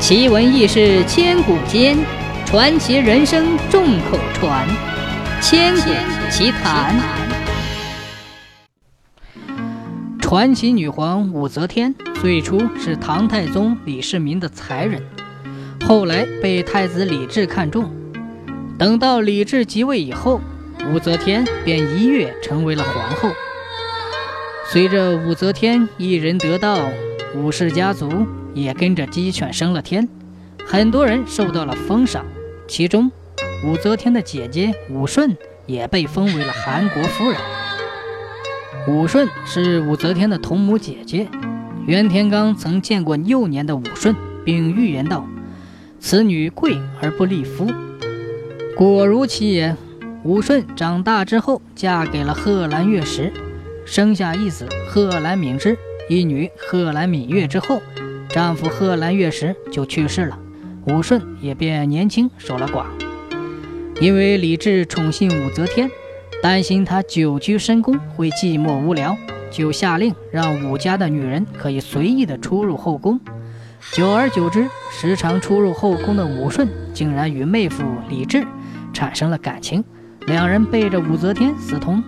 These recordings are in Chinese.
奇闻异事千古间，传奇人生众口传。千古奇谈。传奇女皇武则天最初是唐太宗李世民的才人，后来被太子李治看中。等到李治即位以后，武则天便一跃成为了皇后。随着武则天一人得道，武氏家族。也跟着鸡犬升了天，很多人受到了封赏，其中武则天的姐姐武顺也被封为了韩国夫人。武顺是武则天的同母姐姐，袁天罡曾见过幼年的武顺，并预言道：“此女贵而不立夫。”果如其言，武顺长大之后嫁给了贺兰月时，生下一子贺兰敏之，一女贺兰敏月之后。丈夫贺兰月时就去世了，武顺也便年轻守了寡。因为李治宠信武则天，担心她久居深宫会寂寞无聊，就下令让武家的女人可以随意的出入后宫。久而久之，时常出入后宫的武顺竟然与妹夫李治产生了感情，两人背着武则天私通。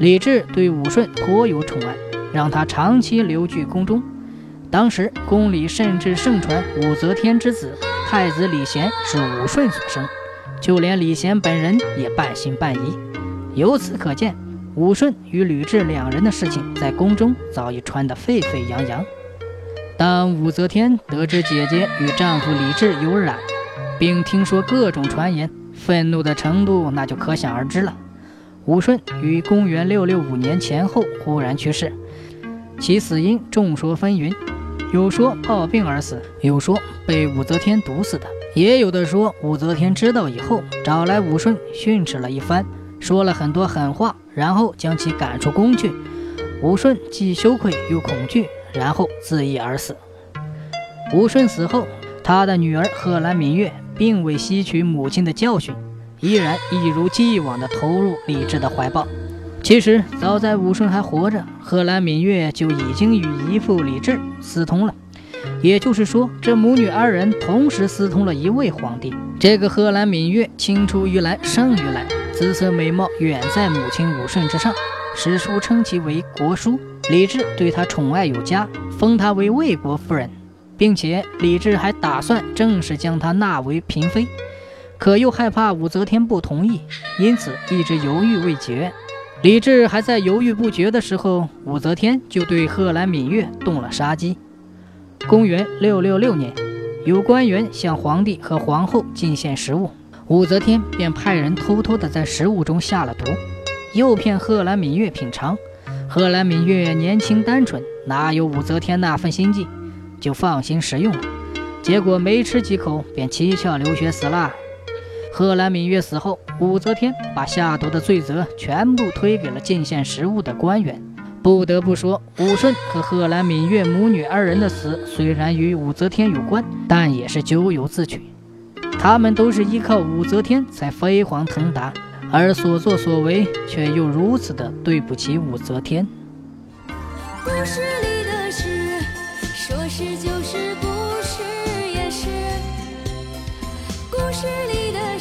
李治对武顺颇有宠爱，让他长期留居宫中。当时宫里甚至盛传武则天之子太子李贤是武顺所生，就连李贤本人也半信半疑。由此可见，武顺与吕雉两人的事情在宫中早已传得沸沸扬扬。当武则天得知姐姐与丈夫李治有染，并听说各种传言，愤怒的程度那就可想而知了。武顺于公元六六五年前后忽然去世，其死因众说纷纭。有说暴病而死，有说被武则天毒死的，也有的说武则天知道以后，找来武顺训斥了一番，说了很多狠话，然后将其赶出宫去。武顺既羞愧又恐惧，然后自缢而死。武顺死后，他的女儿贺兰敏月并未吸取母亲的教训，依然一如既往地投入李治的怀抱。其实，早在武顺还活着，贺兰敏月就已经与姨父李治私通了。也就是说，这母女二人同时私通了一位皇帝。这个贺兰敏月青出于蓝胜于蓝，姿色美貌远在母亲武顺之上，史书称其为国叔。李治对她宠爱有加，封她为魏国夫人，并且李治还打算正式将她纳为嫔妃，可又害怕武则天不同意，因此一直犹豫未决。李治还在犹豫不决的时候，武则天就对贺兰敏月动了杀机。公元六六六年，有官员向皇帝和皇后进献食物，武则天便派人偷偷的在食物中下了毒，诱骗贺兰敏月品尝。贺兰敏月年轻单纯，哪有武则天那份心计，就放心食用了。结果没吃几口，便七窍流血死了。贺兰敏月死后，武则天把下毒的罪责全部推给了进献食物的官员。不得不说，武顺和贺兰敏月母女二人的死虽然与武则天有关，但也是咎由自取。他们都是依靠武则天才飞黄腾达，而所作所为却又如此的对不起武则天。故事里的事，说是就是，不是也是。故事里。